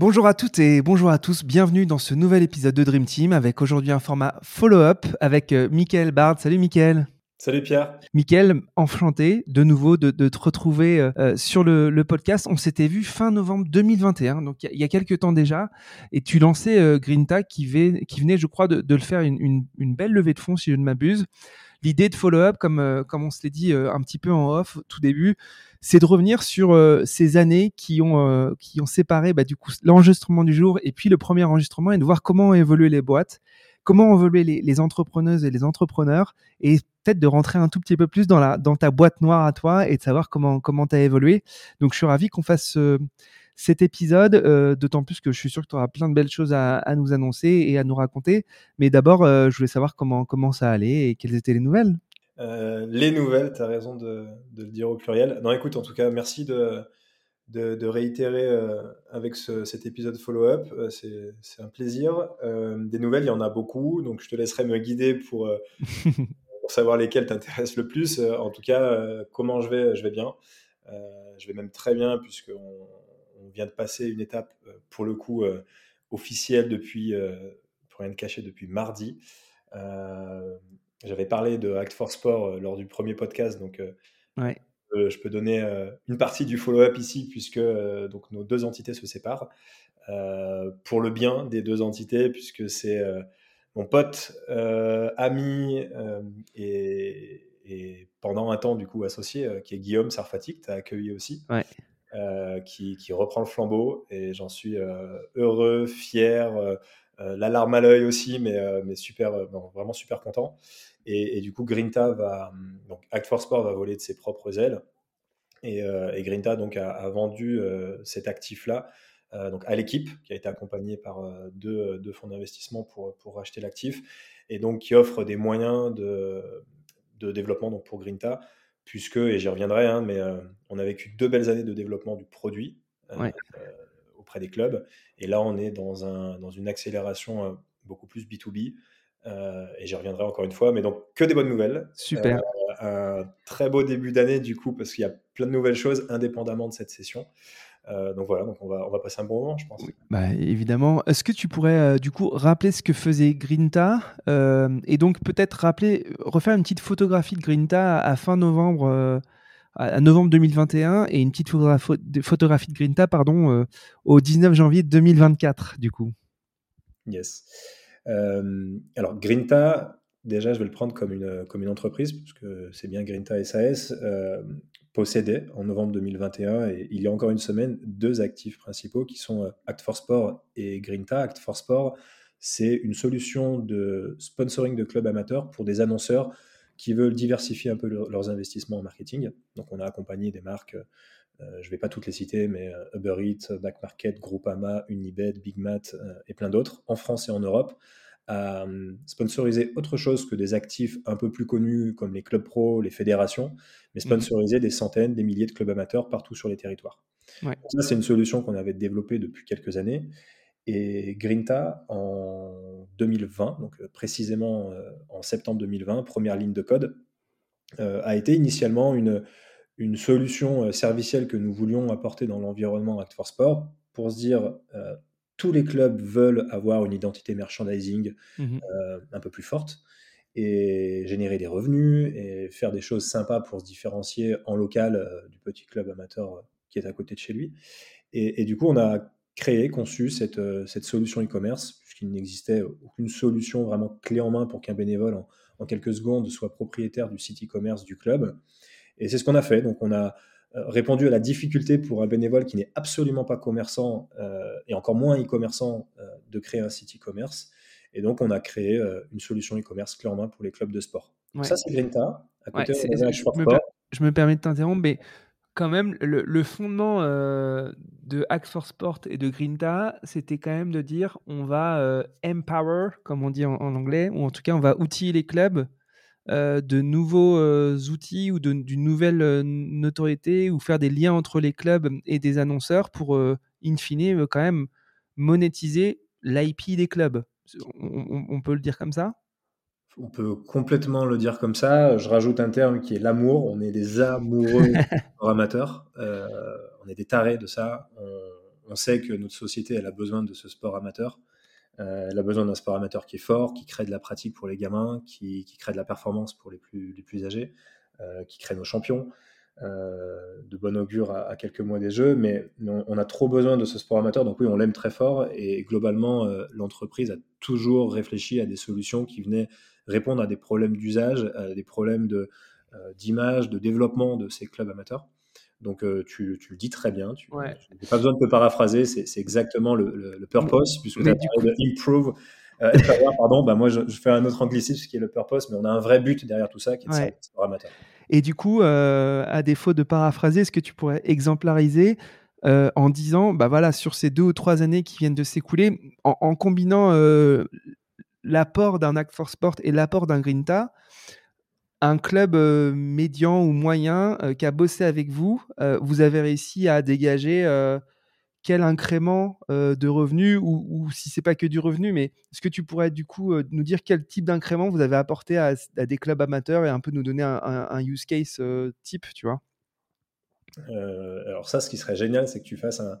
Bonjour à toutes et bonjour à tous, bienvenue dans ce nouvel épisode de Dream Team avec aujourd'hui un format follow-up avec euh, Mickaël Bard. Salut Mickaël Salut Pierre. Mickaël, enchanté de nouveau de, te retrouver euh, euh, sur le, podcast. On s'était vu fin novembre 2021, donc il y, a quelques temps déjà, et tu lançais Grinta qui, qui, venait, je crois, de, le faire une, belle levée de fonds, si je ne m'abuse. L'idée de follow-up, comme, comme on se l'est dit un petit peu en off tout début, c'est de revenir sur euh, ces années qui ont, euh, qui ont séparé bah, du coup l'enregistrement du jour et puis le premier enregistrement et de voir comment ont évolué les boîtes, comment ont évolué les, les entrepreneuses et les entrepreneurs et peut-être de rentrer un tout petit peu plus dans, la, dans ta boîte noire à toi et de savoir comment comment tu as évolué. Donc je suis ravi qu'on fasse cet épisode, euh, d'autant plus que je suis sûr que tu auras plein de belles choses à, à, nous annoncer et à nous raconter. Mais d'abord, je voulais savoir comment, comment ça allait et quelles étaient les nouvelles. Euh, les nouvelles, tu as raison de, le dire au pluriel. Non, écoute, en tout cas, merci de, de, réitérer euh, avec cet épisode follow-up. Euh, c'est un plaisir. des nouvelles, il y en a beaucoup, donc je te laisserai me guider pour, pour savoir lesquelles t'intéressent le plus. en tout cas, comment je vais, je vais bien. je vais même très bien, puisqu'on on vient de passer une étape, pour le coup, officielle depuis, pour rien de cacher, depuis mardi. J'avais parlé de Act for Sport euh, lors du premier podcast, donc euh, je peux donner euh, une partie du follow-up ici, puisque donc nos deux entités se séparent, pour le bien des deux entités, puisque c'est mon pote, ami et, pendant un temps du coup associé, qui est Guillaume Sarfati, que tu as accueilli aussi. Qui, qui, reprend le flambeau et j'en suis heureux, fier, l'alarme à l'œil aussi, mais, super, vraiment super content. Et, du coup, Grinta va, donc Act for Sport va voler de ses propres ailes. Et, euh, Grinta donc a, vendu euh, cet actif-là euh, donc à l'équipe qui a été accompagnée par deux, deux, fonds d'investissement pour, pour racheter l'actif et donc qui offre des moyens de, de développement donc pour Grinta puisque et j'y reviendrai hein, mais on a vécu deux belles années de développement du produit auprès des clubs et là on est dans, un, dans une accélération beaucoup plus B2B euh, et j'y reviendrai encore une fois, mais donc que des bonnes nouvelles. Super. Euh, un très beau début d'année du coup, parce qu'il y a plein de nouvelles choses indépendamment de cette session. Euh, donc voilà, donc on va, on va passer un bon moment, je pense. bah, évidemment. Est-ce que tu pourrais du coup rappeler ce que faisait Grinta et donc peut-être rappeler, refaire une petite photographie de Grinta à, fin novembre, à novembre 2021 et une petite photographie de Grinta pardon, au 19 janvier 2024 du coup. Yes. Euh, alors, Grinta, déjà, je vais le prendre comme une, comme une entreprise, parce que c'est bien Grinta SAS, euh, possédait en novembre 2021, et il y a encore une semaine, deux actifs principaux qui sont euh, Act for Sport et Grinta. Act for Sport, c'est une solution de sponsoring de clubs amateurs pour des annonceurs qui veulent diversifier un peu leurs investissements en marketing. Donc, on a accompagné des marques euh, je ne vais pas toutes les citer, mais euh, Uber Eats, Back Market, Groupama, Unibet, Big Mat euh, et plein d'autres, en France et en Europe, à sponsoriser autre chose que des actifs un peu plus connus comme les clubs pro, les fédérations, mais mhm. sponsoriser des centaines, des milliers de clubs amateurs partout sur les territoires. Ça, c'est une solution qu'on avait développée depuis quelques années. Et Grinta, en 2020, donc précisément en septembre 2020, première ligne de code, a été initialement une, une solution euh, servicielle que nous voulions apporter dans l'environnement Act for Sport pour se dire euh, tous les clubs veulent avoir une identité merchandising mmh euh, un peu plus forte et générer des revenus et faire des choses sympas pour se différencier en local du petit club amateur qui est à côté de chez lui. Et, du coup, on a créé, conçu cette, cette solution e-commerce, puisqu'il n'existait aucune solution vraiment clé en main pour qu'un bénévole, en, en, quelques secondes, soit propriétaire du site e-commerce du club. Et c'est ce qu'on a fait. Donc, on a euh, répondu à la difficulté pour un bénévole qui n'est absolument pas commerçant euh, et encore moins e-commerçant euh, de créer un site e-commerce. Et donc, on a créé une solution e-commerce clé en main pour les clubs de sport. Ça, c'est Grinta. À côté, je, me permets de t'interrompre, mais quand même, le, fondement de Axe for Sport et de Grinta, c'était quand même de dire on va empower, comme on dit en, anglais, ou en tout cas, on va outiller les clubs euh, de nouveaux euh, outils ou d'une nouvelle euh, notoriété ou faire des liens entre les clubs et des annonceurs pour, in fine, quand même monétiser l'IP des clubs. On, peut le dire comme ça? On peut complètement le dire comme ça. Je rajoute un terme qui est l'amour. On est des amoureux amateurs. on est des tarés de ça. On, on sait que notre société, elle a besoin de ce sport amateur. Elle a besoin d'un sport amateur qui est fort, qui crée de la pratique pour les gamins, qui, crée de la performance pour les plus, les plus âgés, qui crée nos champions. de bon augure à, quelques mois des Jeux, mais on, a trop besoin de ce sport amateur, donc oui, on l'aime très fort, et globalement, l'entreprise a toujours réfléchi à des solutions qui venaient répondre à des problèmes d'usage, à des problèmes d'image, de développement de ces clubs amateurs. Donc euh, tu, tu, le dis très bien, tu n'as pas besoin de te paraphraser, c'est exactement le, le, purpose, puisque tu as parlé de improve. Euh, pardon, bah moi je, fais un autre anglicisme qui est le purpose, mais on a un vrai but derrière tout ça qui est ouais. de amateur. Et du coup, euh, à défaut de paraphraser, est-ce que tu pourrais exemplariser euh, en disant, bah voilà, sur ces deux ou trois années qui viennent de s'écouler, en, en, combinant l'apport d'un Act for Sport et l'apport d'un Grinta, un club médian ou moyen qui a bossé avec vous, vous avez réussi à dégager quel incrément de revenus ou, ou si c'est pas que du revenu, mais est-ce que tu pourrais du coup nous dire quel type d'incrément vous avez apporté à, des clubs amateurs et un peu nous donner un, use case type, tu vois? Alors ça, ce qui serait génial, c'est que tu fasses un,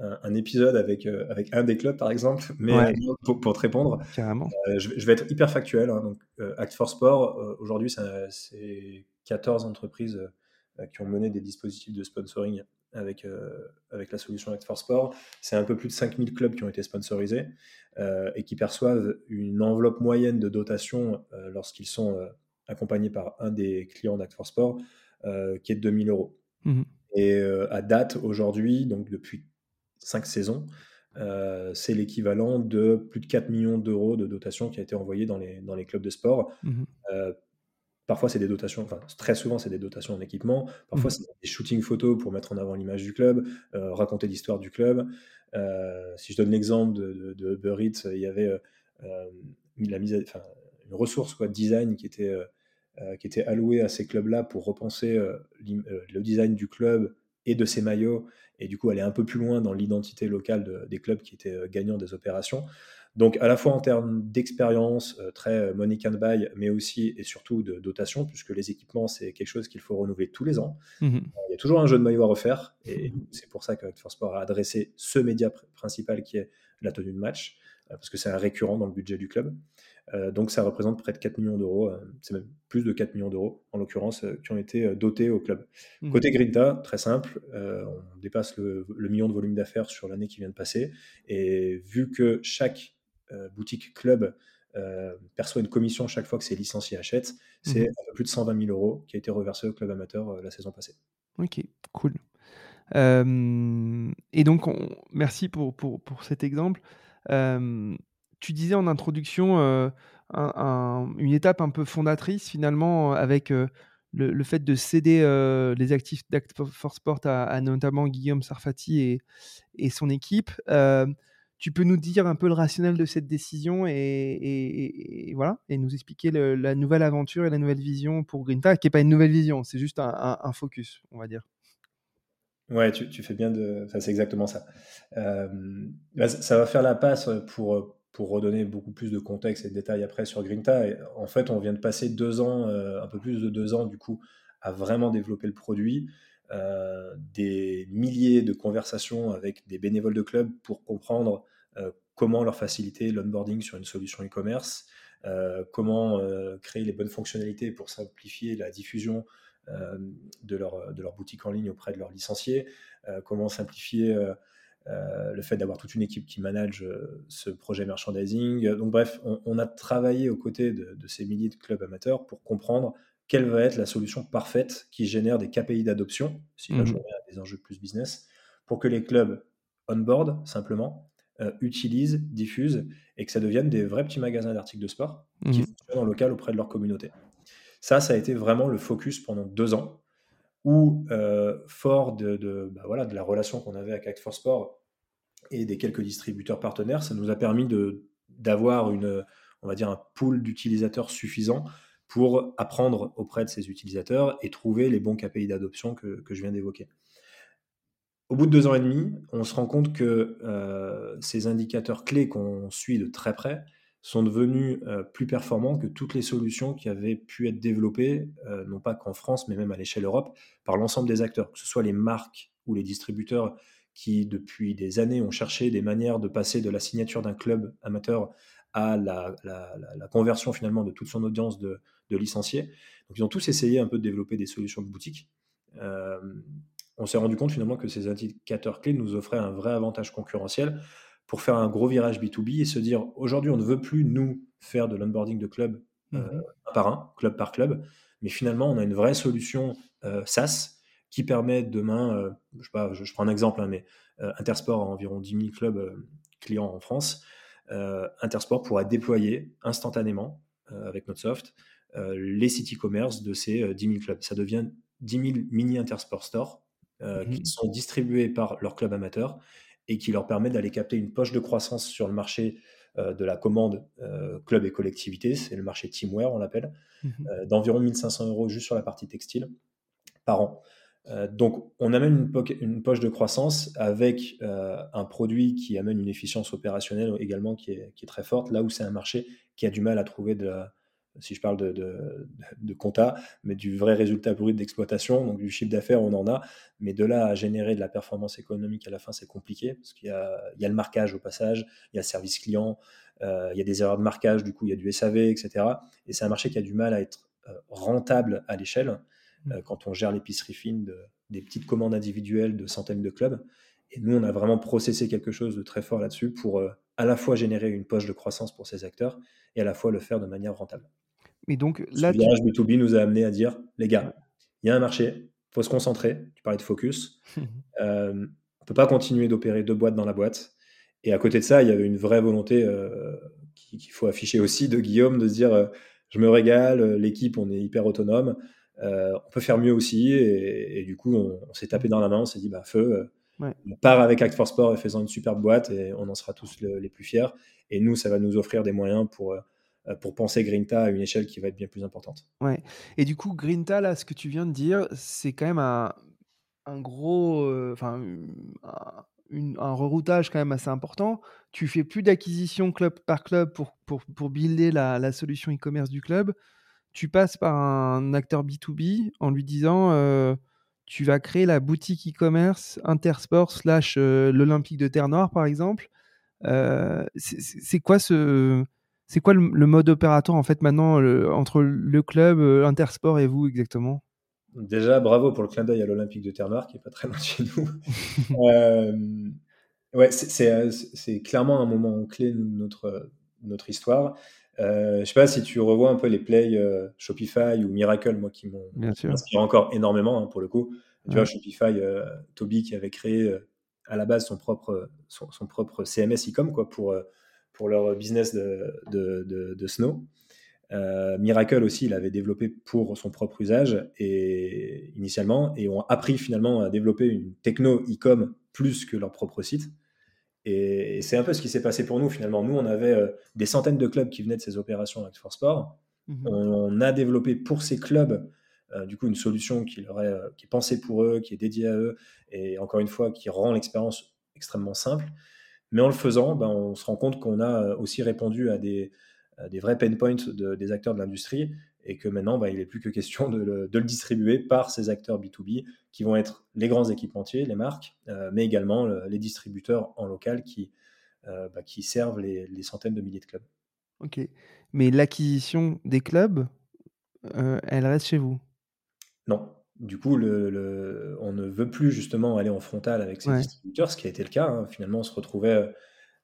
un, épisode avec, euh, avec un des clubs, par exemple, mais euh, pour, pour, te répondre, Carrément. Euh, je, vais être hyper factuel. Hein, donc, Act for Sport, aujourd'hui, c'est 14 entreprises qui ont mené des dispositifs de sponsoring avec, avec la solution Act for Sport. C'est un peu plus de 5000 clubs qui ont été sponsorisés et qui perçoivent une enveloppe moyenne de dotation lorsqu'ils sont accompagnés par un des clients d'Act for Sport qui est de 2000 euros. Mmh et à date, aujourd'hui, donc depuis cinq saisons, euh, c'est l'équivalent de plus de 4 millions d'euros de dotation qui a été envoyé dans les, dans les clubs de sport. Mmh euh, parfois, c'est des dotations, enfin, très souvent, c'est des dotations en équipement. Parfois, mmh c'est des shootings photos pour mettre en avant l'image du club, euh, raconter l'histoire du club. si je donne l'exemple de, de, Uber Eats, il y avait la mise une ressource quoi, design qui était, qui était allouée à ces clubs-là pour repenser le design du club et de ses maillots, et du coup aller un peu plus loin dans l'identité locale des clubs qui étaient euh, gagnants des opérations. Donc à la fois en termes d'expérience, euh, très euh, money can buy, mais aussi et surtout de dotation, puisque les équipements, c'est quelque chose qu'il faut renouveler tous les ans. Mmh il y a toujours un jeu de maillot à refaire, et c'est pour ça que For Sport a adressé ce média principal qui est la tenue de match, parce que c'est un récurrent dans le budget du club. Euh, donc ça représente près de 4 millions d'euros, euh, c'est même plus de 4 millions d'euros en l'occurrence, euh, qui ont été dotés au club. Mmh. Côté Grinta, très simple, on dépasse le, million de volume d'affaires sur l'année qui vient de passer. Et vu que chaque boutique club perçoit une commission chaque fois que ses licenciés achètent, c'est mmh. un peu plus de 120 000 euros qui a été reversé au club amateur la saison passée. Ok, cool. et donc, merci pour, pour, pour, cet exemple tu disais en introduction euh, une étape un peu fondatrice finalement avec euh, le, fait de céder euh, les actifs d'Act for Sport à, notamment Guillaume Sarfati et, son équipe. tu peux nous dire un peu le rationnel de cette décision et, voilà et nous expliquer la nouvelle aventure et la nouvelle vision pour Grinta, qui n'est pas une nouvelle vision, c'est juste un, focus, on va dire. Ouais, tu, fais bien de. Enfin, c'est exactement ça. Bah, ça va faire la passe pour, pour redonner beaucoup plus de contexte et de détails après sur Grinta. en fait, on vient de passer deux ans, euh, un peu plus de deux ans du coup, à vraiment développer le produit. Euh, des milliers de conversations avec des bénévoles de club pour comprendre euh, comment leur faciliter l'onboarding sur une solution e-commerce, comment créer les bonnes fonctionnalités pour simplifier la diffusion de, leur, de leur boutique en ligne auprès de leurs licenciés, comment simplifier euh, le fait d'avoir toute une équipe qui manage euh, ce projet merchandising. Donc bref, on, a travaillé aux côtés de, ces milliers de clubs amateurs pour comprendre quelle va être la solution parfaite qui génère des KPI d'adoption, si là je mhm. des enjeux plus business, pour que les clubs on-board simplement euh, utilisent, diffusent et que ça devienne des vrais petits magasins d'articles de sport qui mhm. fonctionnent en local auprès de leur communauté. Ça, ça a été vraiment le focus pendant deux ans où, fort de, bah voilà, de la relation qu'on avait avec Act for Sport et des quelques distributeurs partenaires, ça nous a permis d'avoir on va dire, un pool d'utilisateurs suffisant pour apprendre auprès de ces utilisateurs et trouver les bons KPI d'adoption que, que, je viens d'évoquer. Au bout de deux ans et demi, on se rend compte que ces indicateurs clés qu'on suit de très près sont devenus euh, plus performants que toutes les solutions qui avaient pu être développées, euh, non pas qu'en France, mais même à l'échelle Europe, par l'ensemble des acteurs, que ce soit les marques ou les distributeurs qui, depuis des années, ont cherché des manières de passer de la signature d'un club amateur à la, conversion finalement de toute son audience de, licenciés. Donc ils ont tous essayé un peu de développer des solutions de boutique. Euh, on s'est rendu compte finalement que ces indicateurs clés nous offraient un vrai avantage concurrentiel pour faire un gros virage B2B et se dire aujourd'hui on ne veut plus nous faire de l'onboarding de club euh, mmh un par un, club par club, mais finalement on a une vraie solution euh, SaaS qui permet demain, je, sais pas, je, prends un exemple, hein, mais Intersport a environ 10 000 clubs clients en France. Euh, Intersport pourra déployer instantanément euh, avec notre soft euh, les sites e-commerce de ces 10 000 clubs. Ça devient 10 000 mini Intersport Store mhm. qui sont distribués par leurs clubs amateurs et qui leur permet d'aller capter une poche de croissance sur le marché de la commande club et collectivité, c'est le marché teamwear, on l'appelle, mhm. d'environ 1500 euros juste sur la partie textile par an. Euh, donc, on amène une, poche de croissance avec euh, un produit qui amène une efficience opérationnelle également qui est, très forte, là où c'est un marché qui a du mal à trouver de si je parle de, de, compta, mais du vrai résultat brut d'exploitation, donc du chiffre d'affaires, on en a, mais de là à générer de la performance économique à la fin, c'est compliqué, parce qu'il y a, le marquage au passage, il y a le service client, euh, il y a des erreurs de marquage, du coup, il y a du SAV, etc. Et c'est un marché qui a du mal à être rentable à l'échelle. Euh, mm. quand on gère l'épicerie fine de, des petites commandes individuelles de centaines de clubs. Et nous, on a vraiment processé quelque chose de très fort là-dessus pour euh, à la fois générer une poche de croissance pour ces acteurs et à la fois le faire de manière rentable. Mais donc là, Ce virage B2B nous a amené à dire, les gars, il y a un marché, il faut se concentrer. Tu parlais de focus. euh, on peut pas continuer d'opérer deux boîtes dans la boîte. Et à côté de ça, il y avait une vraie volonté euh, qu'il faut afficher aussi de Guillaume de dire, je me régale, l'équipe, on est hyper autonome. Euh, on peut faire mieux aussi. Et, du coup, on, s'est tapé dans la main, on s'est dit, bah, feu, euh, on part avec Act for Sport et faisant une super boîte et on en sera tous les plus fiers. Et nous, ça va nous offrir des moyens pour, euh, pour penser Grinta à une échelle qui va être bien plus importante. Ouais. Et du coup, Grinta, là, ce que tu viens de dire, c'est quand même un, gros, enfin, un, reroutage quand même assez important. Tu fais plus d'acquisition club par club pour, pour, pour builder la, la solution e-commerce du club tu passes par un acteur B2B en lui disant euh, tu vas créer la boutique e-commerce Intersport slash euh, l'Olympique de Terre-Noire, par exemple. Euh, c'est quoi ce. C'est quoi le, mode opératoire en fait maintenant entre le club, Intersport et vous exactement? Déjà, bravo pour le clin d'œil à l'Olympique de Terre-Noire qui est pas très loin de chez nous. ouais, c'est clairement un moment clé de notre, notre histoire. Euh, je sais pas si tu revois un peu les plays euh, Shopify ou Miracle, moi qui m'ont inspiré encore énormément hein, pour le coup. Tu vois, Shopify, euh, Toby qui avait créé euh, à la base son propre, son, propre CMS e-com quoi, pour, pour leur business de, de, de, Snow. Miracle aussi, il avait développé pour son propre usage et initialement et ont appris finalement à développer une techno e-com plus que leur propre site. Et, c'est un peu ce qui s'est passé pour nous finalement. Nous, on avait euh, des centaines de clubs qui venaient de ces opérations avec For Sport. Mhm. On, a développé pour ces clubs euh, du coup une solution qui, leur est, euh, qui est pensée pour eux, qui est dédiée à eux, et encore une fois qui rend l'expérience extrêmement simple. Mais en le faisant, ben, on se rend compte qu'on a aussi répondu à des, des vrais pain points de, des acteurs de l'industrie et que maintenant, bah, il n'est plus que question de le, distribuer par ces acteurs B2B qui vont être les grands équipementiers, les marques, euh, mais également les distributeurs en local qui, euh, bah, qui servent les, centaines de milliers de clubs. Ok, mais l'acquisition des clubs, euh, elle reste chez vous? Non. Du coup, le, on ne veut plus justement aller en frontal avec ces distributeurs, ce qui a été le cas. Hein. Finalement, on se retrouvait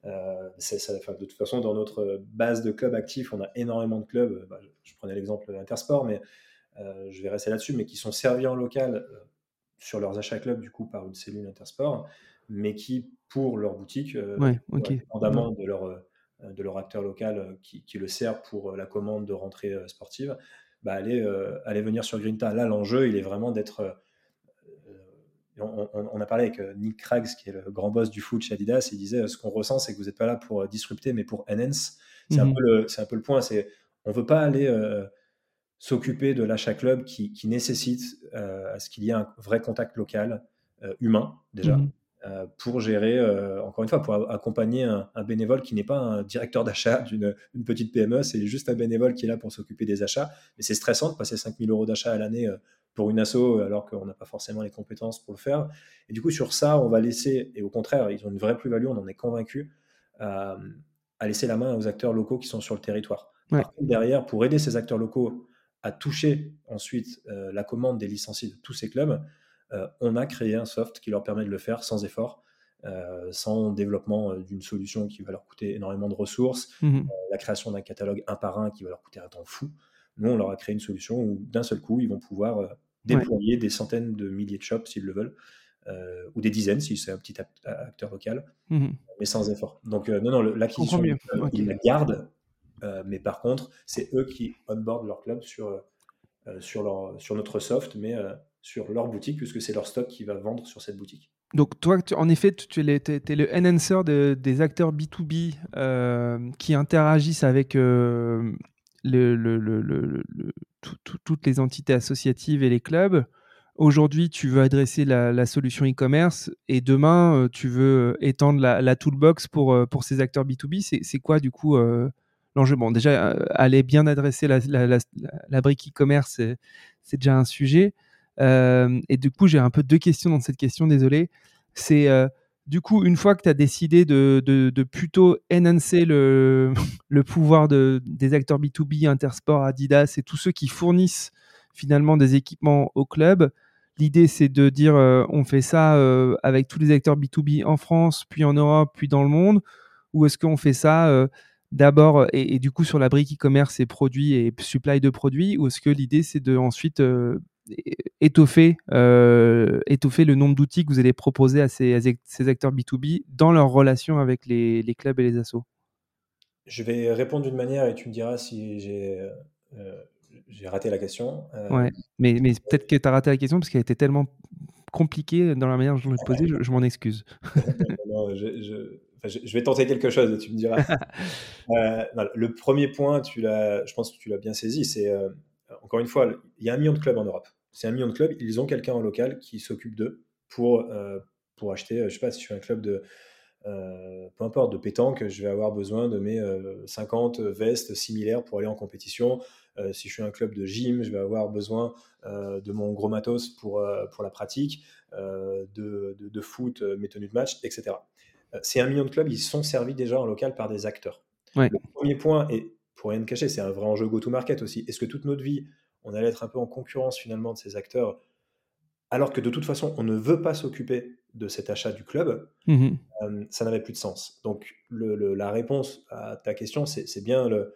euh, de toute façon, dans notre base de clubs actifs, on a énormément de clubs. Bah, je prenais l'exemple Intersport, mais euh, je vais rester là-dessus, mais qui sont servis en local euh, sur leurs achats clubs, du coup, par une cellule Intersport, mais qui, pour leur boutique, ouais, de leur, de leur acteur local qui, le sert pour la commande de rentrée sportive, bah, aller, aller venir sur Grinta. Là, l'enjeu, il est vraiment d'être on, a parlé avec euh, Nick Craggs, qui est le grand boss du foot chez Adidas, il disait ce qu'on ressent, c'est que vous n'êtes pas là pour euh, disrupter, mais pour enhance. C'est un, mhm. un, peu le point. C'est on veut pas aller euh, s'occuper de l'achat club qui, nécessite à ce qu'il y ait un vrai contact local, humain déjà, mhm. pour gérer, encore une fois, pour accompagner un, bénévole qui n'est pas un directeur d'achat d'une petite PME, c'est juste un bénévole qui est là pour s'occuper des achats. Mais c'est stressant de passer 5000 euros d'achat à l'année pour une asso alors qu'on n'a pas forcément les compétences pour le faire. Et du coup, sur ça, on va laisser, et au contraire, ils ont une vraie plus-value, on en est convaincu, à, laisser la main aux acteurs locaux qui sont sur le territoire. derrière, pour aider ces acteurs locaux à toucher ensuite euh, la commande des licenciés de tous ces clubs, euh, on a créé un soft qui leur permet de le faire sans effort. Euh, sans développement d'une solution qui va leur coûter énormément de ressources, mmh la création d'un catalogue un par un qui va leur coûter un temps fou. Nous, on leur a créé une solution où d'un seul coup, ils vont pouvoir déployer des centaines de milliers de shops s'ils le veulent, ou des dizaines si c'est un petit acteur local, mmh mais sans effort. Donc, non, non, l'acquisition, ils la gardent, mais par contre, c'est eux qui onboard leur club sur, sur, leur, sur notre soft, mais sur leur boutique, puisque c'est leur stock qui va vendre sur cette boutique. Donc toi, en effet, tu, es, le enhancer des acteurs B2B euh, qui interagissent avec euh, toutes les entités associatives et les clubs. Aujourd'hui, tu veux adresser la, solution e-commerce et demain, euh, tu veux étendre la, toolbox pour, pour ces acteurs B2B. C'est quoi du coup l'enjeu? Bon, déjà, aller bien adresser la, brique e-commerce, c'est déjà un sujet. Euh, et du coup, j'ai un peu deux questions dans cette question, désolé. C'est euh, du coup, une fois que tu as décidé de, plutôt enhancer le, pouvoir de, des acteurs B2B, Intersport, Adidas et tous ceux qui fournissent finalement des équipements au club, l'idée c'est de dire euh, on fait ça avec tous les acteurs B2B en France, puis en Europe, puis dans le monde, ou est-ce qu'on fait ça d'abord et, et, du coup sur la brique e-commerce et produits et supply de produits, ou est-ce que l'idée c'est de ensuite étoffer, euh, étoffer le nombre d'outils que vous allez proposer à ces, ces, acteurs B2B dans leur relation avec les, les, clubs et les assos? Je vais répondre d'une manière et tu me diras si j'ai euh, raté la question. Euh, ouais, mais, mais peut-être que tu as raté la question parce qu'elle était tellement compliquée dans la manière dont je l'ai posée, je, m'en excuse. non, je, je, je, vais tenter quelque chose, tu me diras. le premier point, tu je pense que tu l'as bien saisi, c'est encore une fois, il y a un million de clubs en Europe c'est un million de clubs, ils ont quelqu'un en local qui s'occupe d'eux pour, euh, pour acheter, euh, je sais pas, si je suis un club de, euh, peu importe, de pétanque, je vais avoir besoin de mes 50 vestes similaires pour aller en compétition. si je suis un club de gym, je vais avoir besoin de mon gros matos pour, pour la pratique, de, de, foot, mes tenues de match, etc. c'est un million de clubs, ils sont servis déjà en local par des acteurs. Le premier point, et pour rien de cacher, c'est un vrai enjeu go-to-market aussi. Est-ce que toute notre vie, on allait être un peu en concurrence finalement de ces acteurs, alors que de toute façon, on ne veut pas s'occuper de cet achat du club, mmh euh, ça n'avait plus de sens. Donc la réponse à ta question, c'est bien le,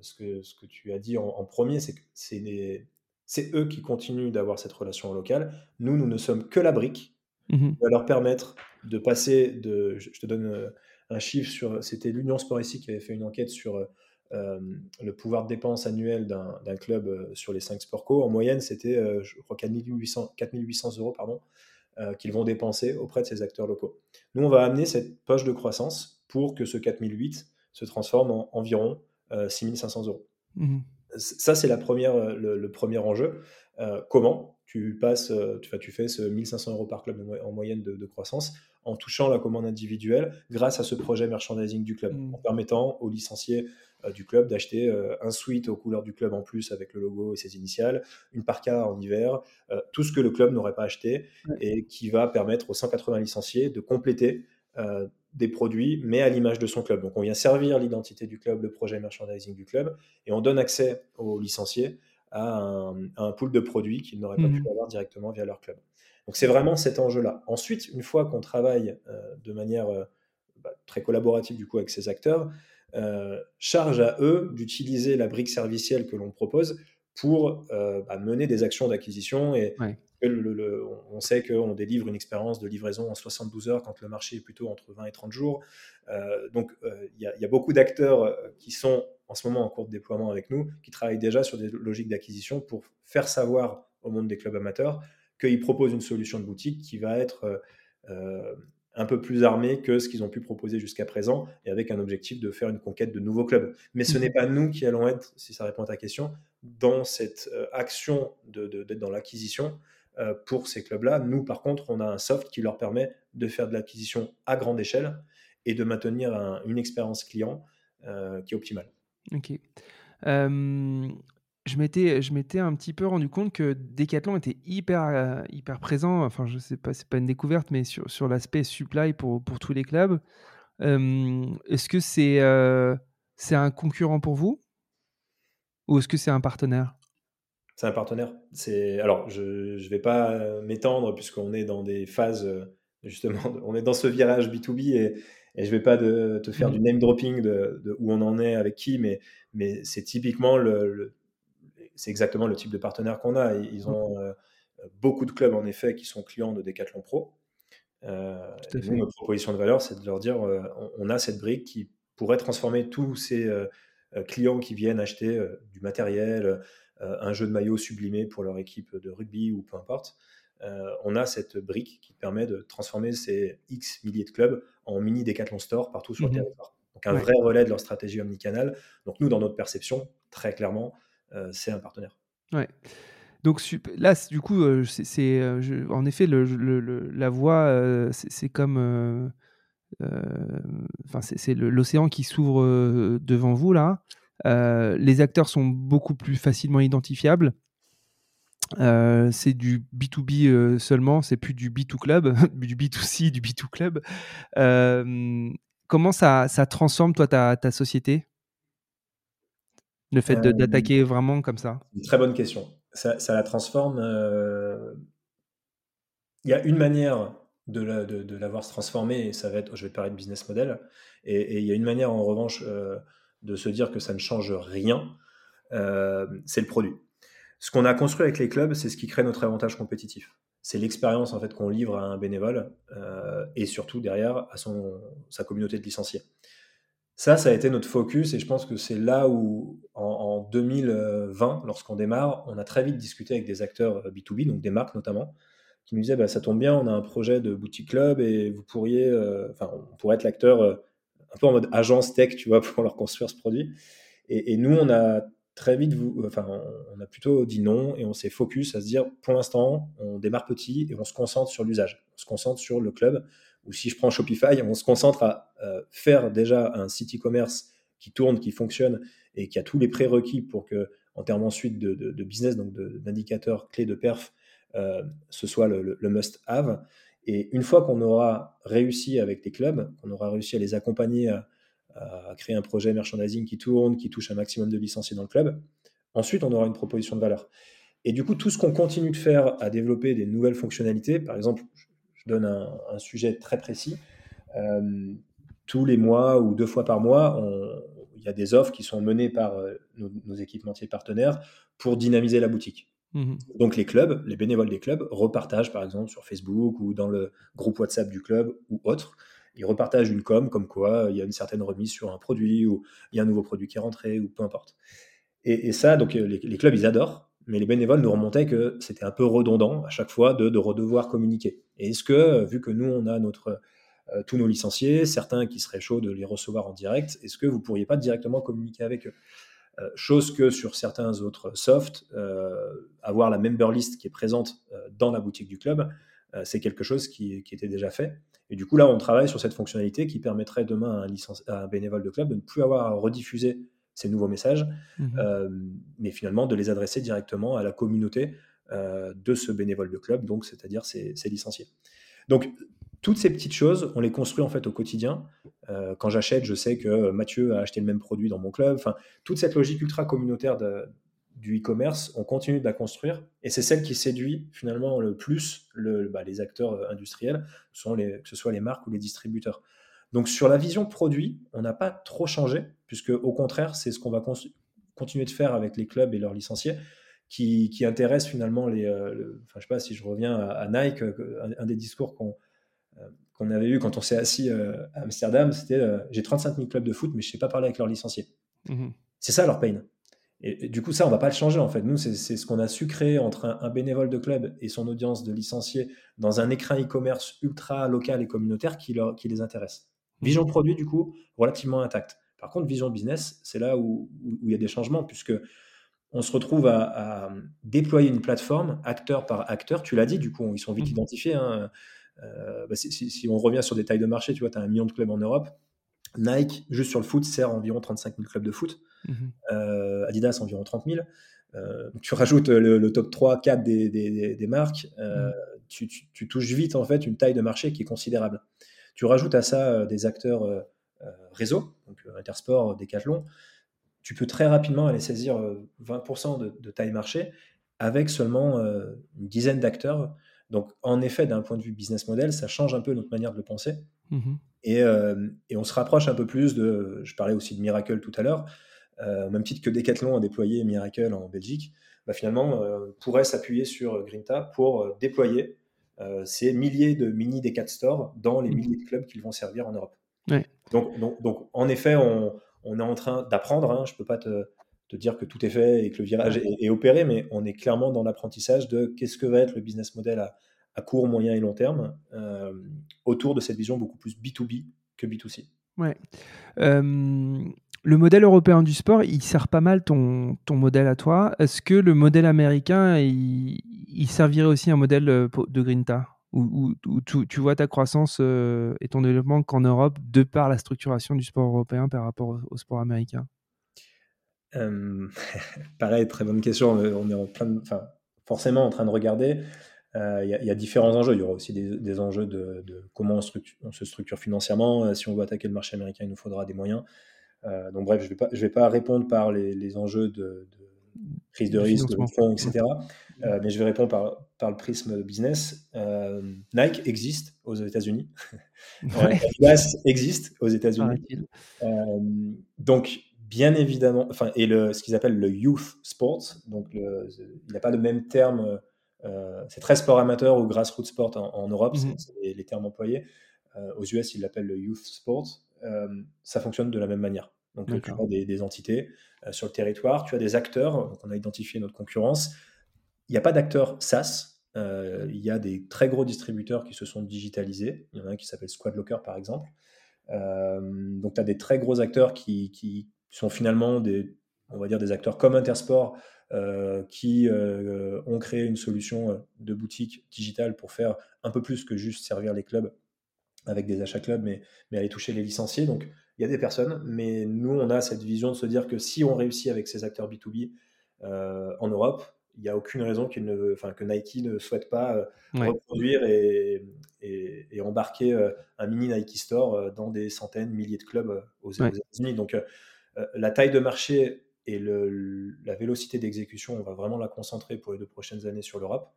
ce, que, ce, que, tu as dit en, premier, c'est que c'est eux qui continuent d'avoir cette relation locale. Nous, nous ne sommes que la brique. Mmh va leur permettre de passer de. Je, te donne euh, un chiffre sur. C'était l'Union Sport ici qui avait fait une enquête sur euh, le pouvoir de dépense annuel d'un club euh, sur les 5 sport co, en moyenne, c'était, euh, je crois, 4800, 4800 euros pardon, qu'ils vont dépenser auprès de ces acteurs locaux. Nous, on va amener cette poche de croissance pour que ce 4008 se transforme en environ 6500 euros. Mmh Ça, c'est la première, le, premier enjeu. comment tu passes, tu, tu, fais ce 1500 euros par club en moyenne de, croissance en touchant la commande individuelle grâce à ce projet merchandising du club, mmh. en permettant aux licenciés euh, du club d'acheter euh, un suite aux couleurs du club en plus avec le logo et ses initiales, une parka en hiver, euh, tout ce que le club n'aurait pas acheté et qui va permettre aux 180 licenciés de compléter des produits, mais à l'image de son club. Donc on vient servir l'identité du club, le projet merchandising du club, et on donne accès aux licenciés à un, pool de produits qu'ils n'auraient pas pu mmh avoir directement via leur club. Donc c'est vraiment cet enjeu-là. Ensuite, une fois qu'on travaille de manière bah, très collaborative du coup avec ces acteurs, euh, charge à eux d'utiliser la brique servicielle que l'on propose pour euh, bah, mener des actions d'acquisition et on sait qu'on délivre une expérience de livraison en 72 heures quand le marché est plutôt entre 20 et 30 jours. Euh, donc il y, a beaucoup d'acteurs qui sont en ce moment en cours de déploiement avec nous, qui travaillent déjà sur des logiques d'acquisition pour faire savoir au monde des clubs amateurs qu'ils proposent une solution de boutique qui va être un peu plus armés que ce qu'ils ont pu proposer jusqu'à présent et avec un objectif de faire une conquête de nouveaux clubs. Mais ce mmh. n'est pas nous qui allons être, si ça répond à ta question, dans cette euh, action d'être de, dans l'acquisition euh, pour ces clubs-là. Nous, par contre, on a un soft qui leur permet de faire de l'acquisition à grande échelle et de maintenir une expérience client euh, qui est optimale. Ok. Je m'étais, je m'étais un petit peu rendu compte que Decathlon était hyper, euh, hyper présent. Enfin, je sais pas, c'est pas une découverte, mais sur, sur l'aspect supply pour, pour tous les clubs. est-ce que c'est, euh, c'est un concurrent pour vous? Ou est-ce que c'est un partenaire? C'est un partenaire. C'est alors, je ne vais pas m'étendre puisqu'on est dans des phases justement, on est dans ce virage B2B et, et je vais pas de, te faire mmh. du name dropping de, de, où on en est avec qui, mais, mais c'est typiquement le c'est exactement le type de partenaire qu'on a. Ils ont euh, beaucoup de clubs, en effet, qui sont clients de Decathlon Pro. Euh, notre proposition de valeur, c'est de leur dire euh, on, a cette brique qui pourrait transformer tous ces clients qui viennent acheter du matériel, un jeu de maillot sublimé pour leur équipe de rugby ou peu importe. on a cette brique qui permet de transformer ces X milliers de clubs en mini Decathlon Store partout sur le mmh territoire. Donc un vrai relais de leur stratégie omnicanale. Donc nous, dans notre perception, très clairement, c'est un partenaire. Ouais. Donc là, du coup, euh, c'est euh, en effet la voie, c'est comme, enfin c'est l'océan qui s'ouvre devant vous là. les acteurs sont beaucoup plus facilement identifiables. c'est du B2B seulement, c'est plus du B2 club, du B2C, du B2 club. comment ça, transforme toi ta société? Le fait euh, d'attaquer vraiment comme ça Une très bonne question. Ça, la transforme. Euh, il y a une manière de, l'avoir se transformer, et ça va être, je vais parler de business model, et, il y a une manière en revanche euh, de se dire que ça ne change rien, c'est le produit. Ce qu'on a construit avec les clubs, c'est ce qui crée notre avantage compétitif. C'est l'expérience en fait qu'on livre à un bénévole et surtout derrière à son, sa communauté de licenciés. Ça, ça a été notre focus et je pense que c'est là où, en, 2020, lorsqu'on démarre, on a très vite discuté avec des acteurs B2B, euh, donc des marques notamment, qui nous disaient bah, ça tombe bien, on a un projet de boutique club et vous pourriez, euh, on pourrait être l'acteur euh, un peu en mode agence tech, tu vois, pour leur construire ce produit. Et, nous, on a très vite, enfin, on a plutôt dit non et on s'est focus à se dire pour l'instant, on démarre petit et on se concentre sur l'usage, on se concentre sur le club ou si je prends Shopify, on se concentre à euh, faire déjà un site e-commerce qui tourne, qui fonctionne et qui a tous les prérequis pour que, en termes ensuite de, business, donc d'indicateurs clés de perf, euh, ce soit le, must-have. Et une fois qu'on aura réussi avec les clubs, qu'on aura réussi à les accompagner à, à, créer un projet merchandising qui tourne, qui touche un maximum de licenciés dans le club, ensuite on aura une proposition de valeur. Et du coup, tout ce qu'on continue de faire à développer des nouvelles fonctionnalités, par exemple, je donne un, sujet très précis. Euh, tous les mois ou deux fois par mois, il y a des offres qui sont menées par euh, nos, équipementiers partenaires pour dynamiser la boutique. Mmh Donc les clubs, les bénévoles des clubs repartagent par exemple sur Facebook ou dans le groupe WhatsApp du club ou autre. Ils repartagent une com comme quoi il y a une certaine remise sur un produit ou il y a un nouveau produit qui est rentré ou peu importe. Et, ça, donc les, les, clubs, ils adorent mais les bénévoles nous remontaient que c'était un peu redondant à chaque fois de, de redevoir communiquer. Et est-ce que, vu que nous, on a notre, euh, tous nos licenciés, certains qui seraient chauds de les recevoir en direct, est-ce que vous ne pourriez pas directement communiquer avec eux? Euh, chose que sur certains autres softs, euh, avoir la member list qui est présente dans la boutique du club, c'est quelque chose qui, qui, était déjà fait. Et du coup, là, on travaille sur cette fonctionnalité qui permettrait demain à un, à un bénévole de club de ne plus avoir à rediffuser ces nouveaux messages, mmh euh, mais finalement de les adresser directement à la communauté de ce bénévole de club, donc c'est-à-dire ses, licenciés. Donc toutes ces petites choses, on les construit en fait au quotidien. Euh, quand j'achète, je sais que Mathieu a acheté le même produit dans mon club. Enfin, toute cette logique ultra communautaire du e-commerce, on continue de la construire et c'est celle qui séduit finalement le plus bah, les acteurs industriels, que ce soit les marques ou les distributeurs. Donc sur la vision produit, on n'a pas trop changé, puisque au contraire, c'est ce qu'on va continuer de faire avec les clubs et leurs licenciés, qui, qui intéressent finalement les... Euh, enfin, je sais pas si je reviens à, Nike, euh, un, des discours qu'on euh, qu'on avait eu quand on s'est assis à Amsterdam, c'était j'ai 35 000 clubs de foot, mais je ne sais pas parler avec leurs licenciés. Mmh c'est ça leur pain. Et, du coup, ça, on va pas le changer en fait. Nous, c'est ce qu'on a su créer entre un, bénévole de club et son audience de licenciés dans un écran e-commerce ultra local et communautaire qui, leur, qui les intéresse. Vision produit, du coup, relativement intacte. Par contre, vision business, c'est là où, il y a des changements, puisque on se retrouve à, déployer une plateforme acteur par acteur. Tu l'as dit, du coup, ils sont vite mmh. identifiés. Hein. Euh, bah, si, on revient sur des tailles de marché, tu vois, tu as un million de clubs en Europe. Nike, juste sur le foot, sert environ 35 000 clubs de foot. Mmh. Euh, Adidas, environ 30 000. tu rajoutes le, top 3, 4 des, marques, mmh. tu, tu, touches vite en fait une taille de marché qui est considérable. Tu rajoutes à ça des acteurs réseau, donc Intersport, Decathlon, tu peux très rapidement aller saisir 20% de, de, taille marché avec seulement une dizaine d'acteurs. Donc, en effet, d'un point de vue business model, ça change un peu notre manière de le penser. Mmh et, et, on se rapproche un peu plus de. Je parlais aussi de Miracle tout à l'heure. au même titre que Decathlon a déployé Miracle en Belgique, bah, finalement, pourrait s'appuyer sur Grinta pour déployer ces milliers de mini Decat stores dans les mmh milliers de clubs qu'ils vont servir en Europe. Donc, donc, donc, en effet, on, on est en train d'apprendre. Hein. Je ne peux pas te, dire que tout est fait et que le virage est, opéré, mais on est clairement dans l'apprentissage de qu'est-ce que va être le business model à, court, moyen et long terme euh, autour de cette vision beaucoup plus B2B que B2C. Ouais. le modèle européen du sport, il sert pas mal ton, ton modèle à toi. Est-ce que le modèle américain, il, il servirait aussi un modèle euh, de Grinta? Où, tu, vois ta croissance euh, et ton développement qu'en Europe, de par la structuration du sport européen par rapport au, sport américain? Pareil, très bonne question. On est en forcément en train de regarder. Euh, il y, a différents enjeux. Il y aura aussi des, enjeux de, comment on, se structure financièrement. Euh, si on veut attaquer le marché américain, il nous faudra des moyens. donc bref, je ne vais, pas répondre par les, enjeux de, prise de risque, de fonds, etc. Euh, mais je vais répondre par, par le prisme business. Euh, Nike existe aux États-Unis. Adidas existe aux États-Unis. donc, bien évidemment, enfin, et le, ce qu'ils appellent le youth sport, donc il n'a pas le même terme. Euh, c'est très sport amateur ou grassroots sport en, Europe, mhm. c'est les, termes employés. aux US, ils l'appellent le youth sport. ça fonctionne de la même manière. Donc, tu as des, des entités sur le territoire, tu as des acteurs, donc on a identifié notre concurrence, il n'y a pas d'acteurs SaaS. Euh, il y a des très gros distributeurs qui se sont digitalisés. Il y en a un qui s'appelle Squad Locker, par exemple. Euh, donc, tu as des très gros acteurs qui, sont finalement des, on va dire, des acteurs comme Intersport euh, qui ont créé une solution de boutique digitale pour faire un peu plus que juste servir les clubs avec des achats clubs, mais, mais aller toucher les licenciés. Donc, il y a des personnes, mais nous, on a cette vision de se dire que si on réussit avec ces acteurs B2B en Europe, il n'y a aucune raison ne, enfin, que Nike ne souhaite pas euh, reproduire et, et, embarquer euh, un mini Nike Store euh, dans des centaines, milliers de clubs aux, États-Unis. Donc, la taille de marché et le, la vélocité d'exécution, on va vraiment la concentrer pour les deux prochaines années sur l'Europe.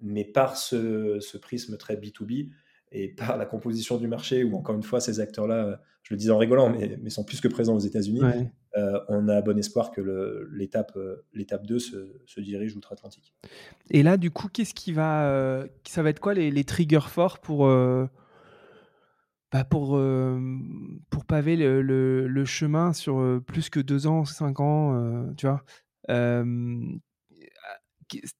mais par ce, ce, prisme très B2B et par la composition du marché, où encore une fois, ces acteurs-là, je le dis en rigolant, mais, mais sont plus que présents aux États-Unis, euh, on a bon espoir que l'étape euh, l'étape 2 se, dirige outre-Atlantique. Et là, du coup, qu'est-ce qui va. Euh, ça va être quoi les, triggers forts pour. Bah, pour, pour paver le, chemin sur plus que deux ans, cinq ans, tu vois.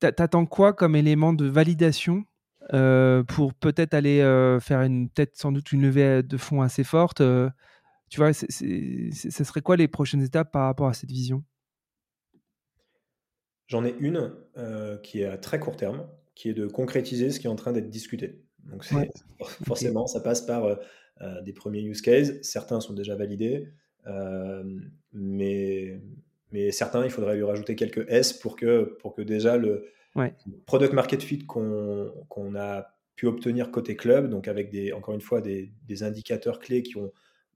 T'attends quoi comme élément de validation pour peut-être aller faire une, peut-être sans doute une levée de fonds assez forte tu vois, ce serait quoi les prochaines étapes par rapport à cette vision? J'en ai une euh, qui est à très court terme, qui est de concrétiser ce qui est en train d'être discuté. Donc forcément, ça passe par euh, euh, des premiers use cases. Certains sont déjà validés, mais, mais certains, il faudrait lui rajouter quelques S pour que, pour que déjà le product market fit qu'on a pu obtenir côté club, donc avec des, encore une fois des, des indicateurs clés qui ont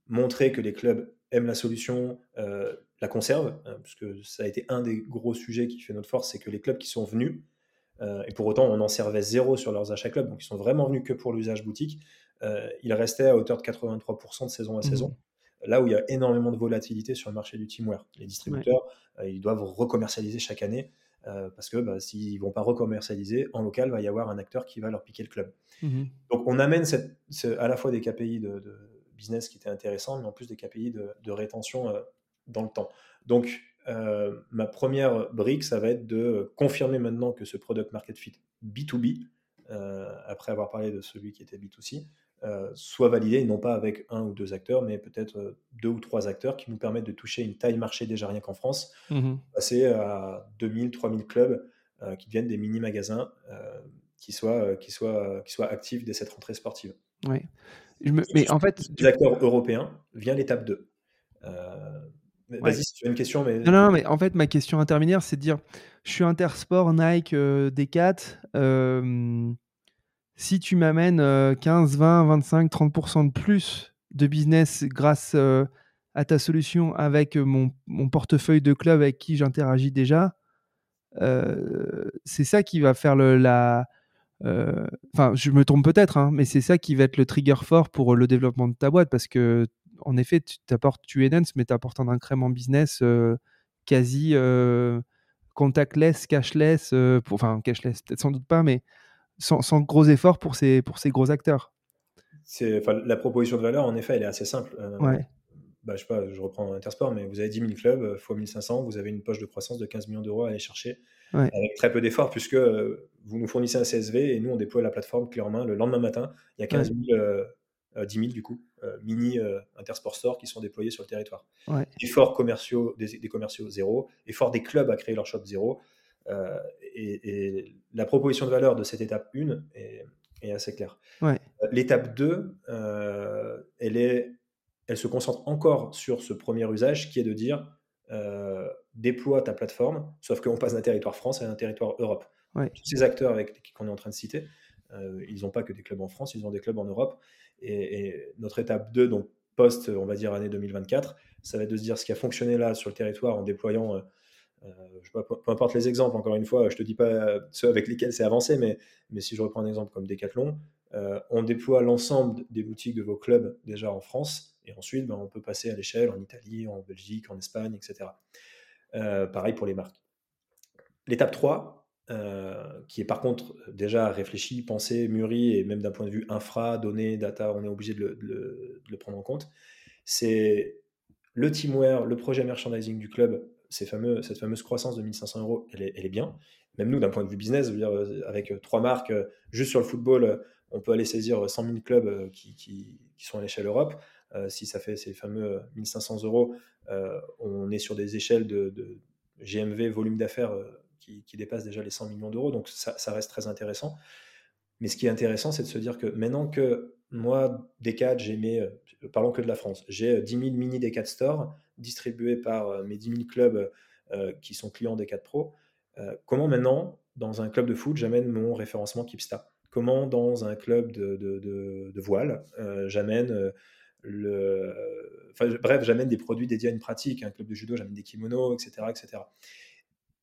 montrer que les clubs aiment la solution, euh, la conservent, hein, parce que ça a été un des gros sujets qui fait notre force, c'est que les clubs qui sont venus, euh, et pour autant on en servait zéro sur leurs achats clubs, donc ils sont vraiment venus que pour l'usage boutique, euh, ils restaient à hauteur de 83% de saison à mmh. saison. Là où il y a énormément de volatilité sur le marché du teamwear. Les distributeurs, ils doivent recommercialiser chaque année parce que bah, s'ils ne vont pas recommercialiser, en local, il va y avoir un acteur qui va leur piquer le club. Mmh donc on amène cette, à la fois des KPI de business qui était intéressant, mais en plus des KPI de, rétention euh, dans le temps. Donc, euh, ma première brique, ça va être de confirmer maintenant que ce product market fit B2B, euh, après avoir parlé de celui qui était B2C, soit validé, non pas avec un ou deux acteurs, mais peut-être deux ou trois acteurs qui nous permettent de toucher une taille marché déjà rien qu'en France, mmh passer à 2000, 3000 clubs qui deviennent des mini-magasins qui, soient, qui, soient, qui soient actifs dès cette rentrée sportive. Oui. Mais en fait. Les acteurs européens vient l'étape 2. Euh, Vas-y, si tu as une question. Mais... Non, non, mais en fait, ma question intermédiaire, c'est de dire je suis Intersport, Nike, euh, Decat. Euh, si tu m'amènes 15, 20, 25, 30% de plus de business grâce euh, à ta solution avec mon, mon, portefeuille de club avec qui j'interagis déjà, c'est ça qui va faire la. Enfin, je me trompe peut-être, hein, mais c'est ça qui va être le trigger fort pour le développement de ta boîte parce que en effet, tu t'apportes, tu dense, mais tu apportes un incrément business euh, quasi euh, contactless, cashless, euh, enfin cashless, peut-être sans doute pas, mais sans, gros efforts pour ces, pour ces gros acteurs. C'est, la proposition de valeur, en effet, elle est assez simple. ouais. Bah, je sais pas, je reprends Intersport, mais vous avez 10 000 clubs, x 1500, vous avez une poche de croissance de 15 millions d'euros à aller chercher, avec très peu d'efforts, puisque vous nous fournissez un CSV et nous, on déploie la plateforme clé en main le lendemain matin. Il y a 15 000 10 000 du coup, euh, mini euh, Intersport Store qui sont déployés sur le territoire. Efforts commerciaux, des, commerciaux zéro, effort des clubs à créer leur shop zéro. Euh, et, la proposition de valeur de cette étape 1 est, assez claire. L'étape 2, elle, est, elle se concentre encore sur ce premier usage qui est de dire déploie ta plateforme, sauf qu'on passe d'un territoire France à un territoire Europe. Tous ces acteurs avec qu'on est en train de citer, ils n'ont pas que des clubs en France, ils ont des clubs en Europe. Et, notre étape 2, donc post, on va dire, année 2024, ça va être de se dire ce qui a fonctionné là sur le territoire en déployant, euh, euh, je sais pas, peu importe les exemples, encore une fois, je te dis pas ceux avec lesquels c'est avancé, mais, mais si je reprends un exemple comme Decathlon, euh, on déploie l'ensemble des boutiques de vos clubs déjà en France, et ensuite ben, on peut passer à l'échelle en Italie, en Belgique, en Espagne, etc. pareil pour les marques. L'étape 3, euh, qui est par contre déjà réfléchi, pensé, mûri, et même d'un point de vue infra, données, data, on est obligé de le, prendre en compte. C'est le teamwear, le projet merchandising du club, cette fameuse croissance de 1500 euros, elle est, elle est bien. Même nous, d'un point de vue business, dire, euh, avec trois marques, euh, juste sur le football, on peut aller saisir 100 000 clubs qui, qui, sont à l'échelle Europe. si ça fait ces fameux 1500 euros, on est sur des échelles de, GMV, volume d'affaires qui, dépasse déjà les 100 millions d'euros, donc ça, reste très intéressant. Mais ce qui est intéressant, c'est de se dire que maintenant que moi, Decat, j'ai mes, euh, parlons que de la France, j'ai 10 euh, 000 mini Decat Store distribués par euh, mes 10 000 clubs qui sont clients Decat Pro, comment maintenant, dans un club de foot, j'amène mon référencement Kipsta? Comment dans un club de, de, voile, j'amène le... Bref, j'amène des produits dédiés à une pratique, un club de judo, j'amène des kimonos, etc. etc.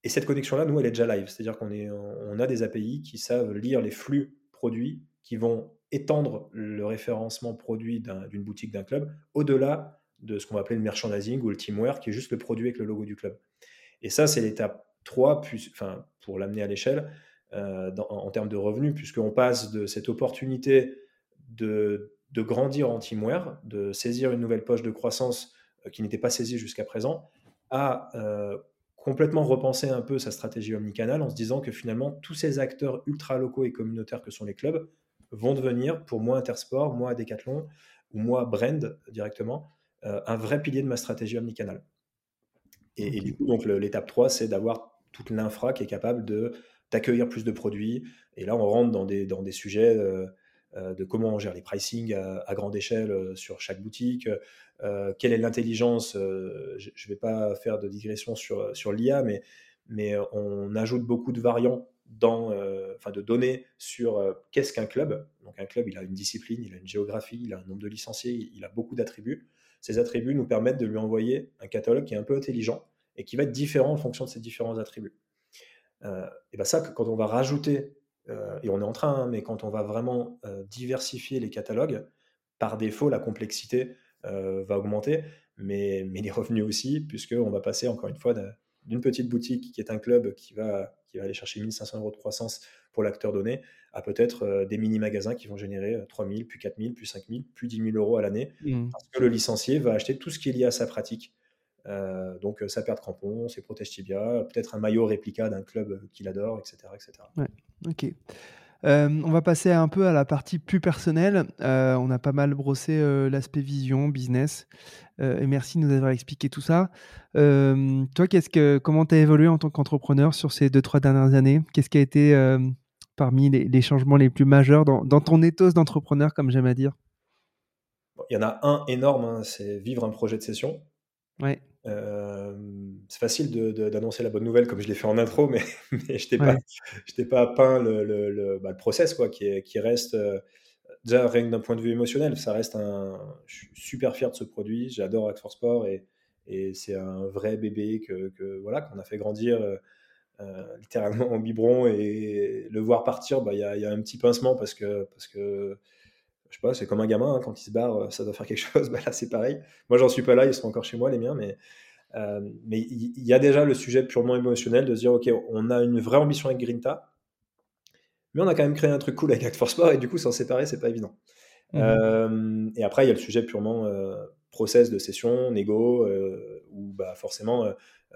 Et cette connexion-là, nous, elle est déjà live. C'est-à-dire qu'on on a des API qui savent lire les flux produits, qui vont étendre le référencement produit d'une boutique, d'un club, au-delà de ce qu'on va appeler le merchandising ou le teamwear, qui est juste le produit avec le logo du club. Et ça, c'est l'étape 3, puis, enfin, pour l'amener à l'échelle, euh, en, termes de revenus, puisqu'on passe de cette opportunité de, de, grandir en teamwear, de saisir une nouvelle poche de croissance euh, qui n'était pas saisie jusqu'à présent, à euh, complètement repenser un peu sa stratégie omnicanal en se disant que finalement tous ces acteurs ultra locaux et communautaires que sont les clubs vont devenir pour moi Intersport, moi Decathlon ou moi Brand directement un vrai pilier de ma stratégie omnicanal. Et, et du coup donc l'étape 3 c'est d'avoir toute l'infra qui est capable de d'accueillir plus de produits et là on rentre dans des, dans des sujets euh, euh, de comment on gère les pricing à, grande échelle euh, sur chaque boutique, euh, quelle est l'intelligence. je ne vais pas faire de digression sur, sur l'IA, mais, mais on ajoute beaucoup de variants dans, enfin de données sur qu'est-ce qu'un club. Donc un club, il a une discipline, il a une géographie, il a un nombre de licenciés, il a beaucoup d'attributs. Ces attributs nous permettent de lui envoyer un catalogue qui est un peu intelligent et qui va être différent en fonction de ces différents attributs. et ben ça, quand on va rajouter euh, et on est en train, hein, mais quand on va vraiment euh, diversifier les catalogues, par défaut, la complexité euh, va augmenter, mais, mais, les revenus aussi, puisqu'on va passer encore une fois d'une petite boutique qui est un club qui va, qui va aller chercher 1500 euros de croissance pour l'acteur donné, à peut-être des mini-magasins qui vont générer 3000, puis 4000, puis 5000, puis 10 000 euros à l'année, mmh. parce que le licencié va acheter tout ce qui est lié à sa pratique. donc sa paire de crampons, ses protèges tibia, peut-être un maillot réplica d'un club qu'il adore, etc. etc. Ouais. Ok. Euh, on va passer un peu à la partie plus personnelle. Euh, on a pas mal brossé euh, l'aspect vision, business. et merci de nous avoir expliqué tout ça. toi, qu'est-ce que, comment tu as évolué en tant qu'entrepreneur sur ces deux, trois dernières années? Qu'est-ce qui a été parmi les, changements les plus majeurs dans, ton ethos d'entrepreneur, comme j'aime à dire? Il y en a un énorme, hein, c'est vivre un projet de session. Ouais. C'est facile d'annoncer la bonne nouvelle comme je l'ai fait en intro, mais, mais je t'ai pas, pas peint le, le, bah, le, process quoi, qui, qui reste déjà rien que d'un point de vue émotionnel, ça reste un. Je suis super fier de ce produit. J'adore Act for Sport et, et c'est un vrai bébé que, que voilà qu'on a fait grandir euh, littéralement en biberon et le voir partir, bah, il bah, y, y, a un petit pincement parce que, parce que je sais pas, c'est comme un gamin, hein, quand il se barre, ça doit faire quelque chose. Bah, là, c'est pareil. Moi, j'en suis pas là, ils sont encore chez moi, les miens, mais euh, mais il y, a déjà le sujet purement émotionnel de se dire, ok, on a une vraie ambition avec Grinta, mais on a quand même créé un truc cool avec Act for Sport et du coup, s'en séparer, c'est pas évident. Mmh. Euh, et après, il y a le sujet purement process de session, négo, ou bah, forcément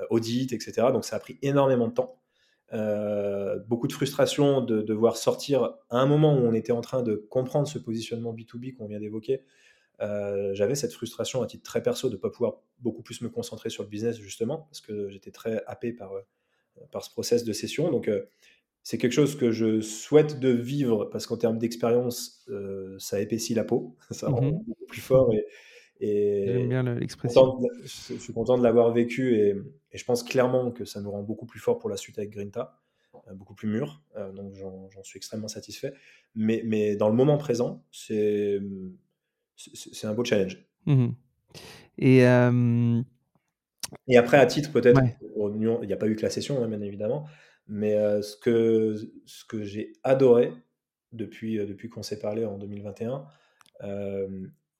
euh, audit, etc. Donc ça a pris énormément de temps. Euh, beaucoup de frustration de devoir sortir à un moment où on était en train de comprendre ce positionnement B2B qu'on vient d'évoquer. Euh, j'avais cette frustration à titre très perso de ne pas pouvoir beaucoup plus me concentrer sur le business justement parce que j'étais très happé par, par ce process de session. Donc c'est quelque chose que je souhaite de vivre parce qu'en termes d'expérience, ça épaissit la peau, ça rend mmh beaucoup plus fort et, J'aime bien l'expression. Je suis content de l'avoir vécu et, je pense clairement que ça nous rend beaucoup plus fort pour la suite avec Grinta, euh, beaucoup plus mûr. Euh, donc j'en suis extrêmement satisfait. Mais, mais dans le moment présent, c'est un beau challenge. Mmh et, euh, et après, à titre peut-être, il n'y a pas eu que la session, hein, bien évidemment, mais ce que, ce que j'ai adoré depuis, depuis qu'on s'est parlé en 2021,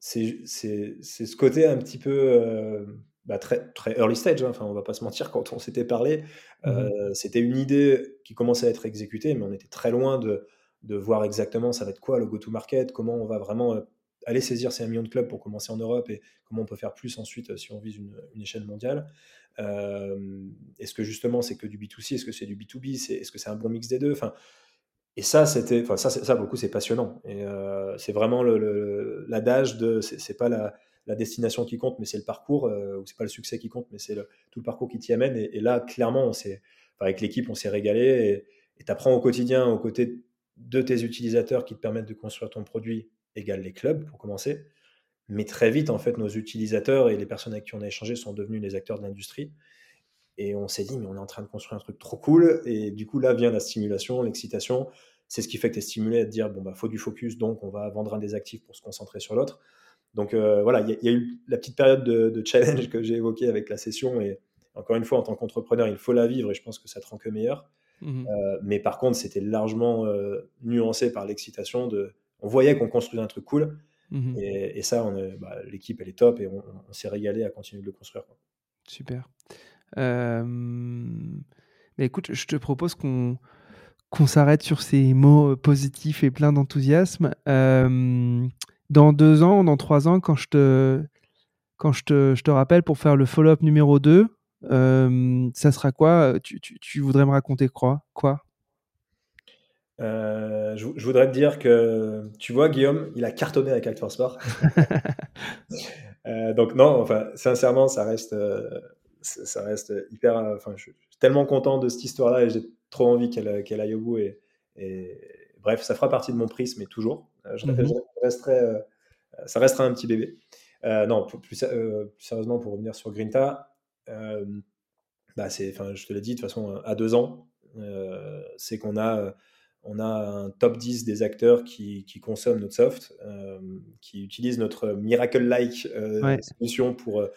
c'est ce côté un petit peu euh, bah, très, très early stage. Hein. Enfin, on va pas se mentir, quand on s'était parlé, mmh euh, c'était une idée qui commençait à être exécutée, mais on était très loin de, de voir exactement ça va être quoi le go-to-market, comment on va vraiment euh, aller saisir ces millions de clubs pour commencer en Europe et comment on peut faire plus ensuite si on vise une, une échelle mondiale. est-ce que justement c'est que du B2C, est-ce que c'est du B2B, est-ce que c'est un bon mix des deux? Enfin, et ça, c'était, enfin, ça, ça, pour le c'est passionnant. Et euh, c'est vraiment l'adage de, c'est pas la, destination qui compte, mais c'est le parcours, euh, ou c'est pas le succès qui compte, mais c'est tout le parcours qui t'y amène. Et, là, clairement, on s'est, avec l'équipe, on s'est régalé. Et tu apprends au quotidien, aux côtés de tes utilisateurs qui te permettent de construire ton produit, égale les clubs, pour commencer. Mais très vite, en fait, nos utilisateurs et les personnes avec qui on a échangé sont devenus les acteurs de l'industrie. Et on s'est dit, mais on est en train de construire un truc trop cool. Et du coup, là vient la stimulation, l'excitation. C'est ce qui fait que tu es stimulé à te dire bon bah faut du focus donc on va vendre un des actifs pour se concentrer sur l'autre. Donc euh, voilà il y, a eu la petite période de, challenge que j'ai évoquée avec la session. Et encore une fois en tant qu'entrepreneur il faut la vivre et je pense que ça te rend que meilleur. Mmh euh, mais par contre c'était largement euh, nuancé par l'excitation de on voyait qu'on construisait un truc cool. Mmh et, ça bah, l'équipe elle est top et on, s'est régalé à continuer de le construire super mais écoute je te propose qu'on qu'on s'arrête sur ces mots euh, positifs et pleins d'enthousiasme. Euh, dans deux ans, dans trois ans, quand je te, quand je te, je te rappelle pour faire le follow-up numéro 2, euh, ça sera quoi? Tu, tu, tu, voudrais me raconter quoi, quoi? Je, voudrais te dire que, tu vois, Guillaume, il a cartonné avec Act for Sport. donc non, enfin, sincèrement, ça reste, ça reste hyper... Enfin, je suis tellement content de cette histoire-là et j'ai trop envie qu'elle aille au bout. Et, bref, ça fera partie de mon prisme, mais toujours. Euh, je, resterai, euh, ça restera un petit bébé. Euh, non, plus, sérieusement, pour revenir sur Grinta, bah je te l'ai dit, de toute façon, à deux ans, c'est qu'on a, on a un top 10 des acteurs qui, qui consomment notre soft, qui utilisent notre Miracle-like solution pour,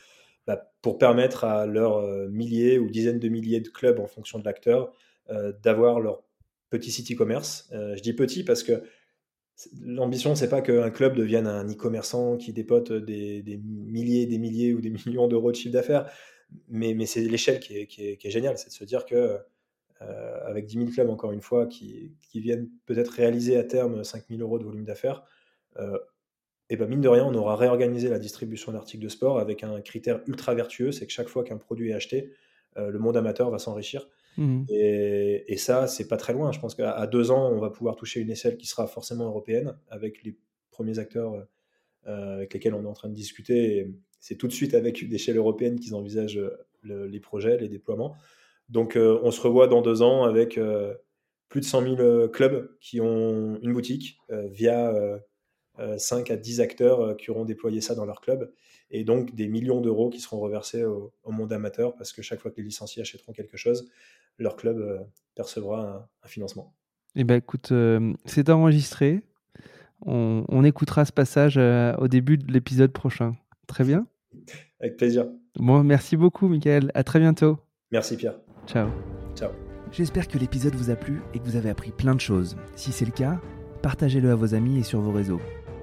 bah, pour permettre à leurs milliers ou dizaines de milliers de clubs en fonction de l'acteur euh, d'avoir leur petit site e-commerce. Euh, je dis petit parce que l'ambition, c'est pas qu'un club devienne un e-commerçant qui dépote des, milliers, des milliers ou des millions d'euros de chiffre d'affaires, mais, c'est l'échelle qui est, géniale, c'est de se dire que euh, avec 10 000 clubs, encore une fois, qui, qui viennent peut-être réaliser à terme 5 000 euros de volume d'affaires, et ben mine de rien, on aura réorganisé la distribution d'articles de sport avec un critère ultra vertueux, c'est que chaque fois qu'un produit est acheté, le monde amateur va s'enrichir. Mmh. Et, ça, c'est pas très loin. Je pense qu'à deux ans, on va pouvoir toucher une échelle qui sera forcément européenne avec les premiers acteurs euh, avec lesquels on est en train de discuter. C'est tout de suite avec une échelle européenne qu'ils envisagent les projets, les déploiements. Donc, euh, on se revoit dans deux ans avec euh, plus de 100 000 clubs qui ont une boutique via 5 à 10 acteurs qui auront déployé ça dans leur club, et donc des millions d'euros qui seront reversés au, monde amateur, parce que chaque fois que les licenciés achèteront quelque chose, leur club percevra un, financement. Eh ben écoute, c'est enregistré. On, on, écoutera ce passage au début de l'épisode prochain. Très bien? Avec plaisir. Bon, merci beaucoup, Michael. À très bientôt. Merci, Pierre. Ciao. Ciao. J'espère que l'épisode vous a plu et que vous avez appris plein de choses. Si c'est le cas, partagez-le à vos amis et sur vos réseaux.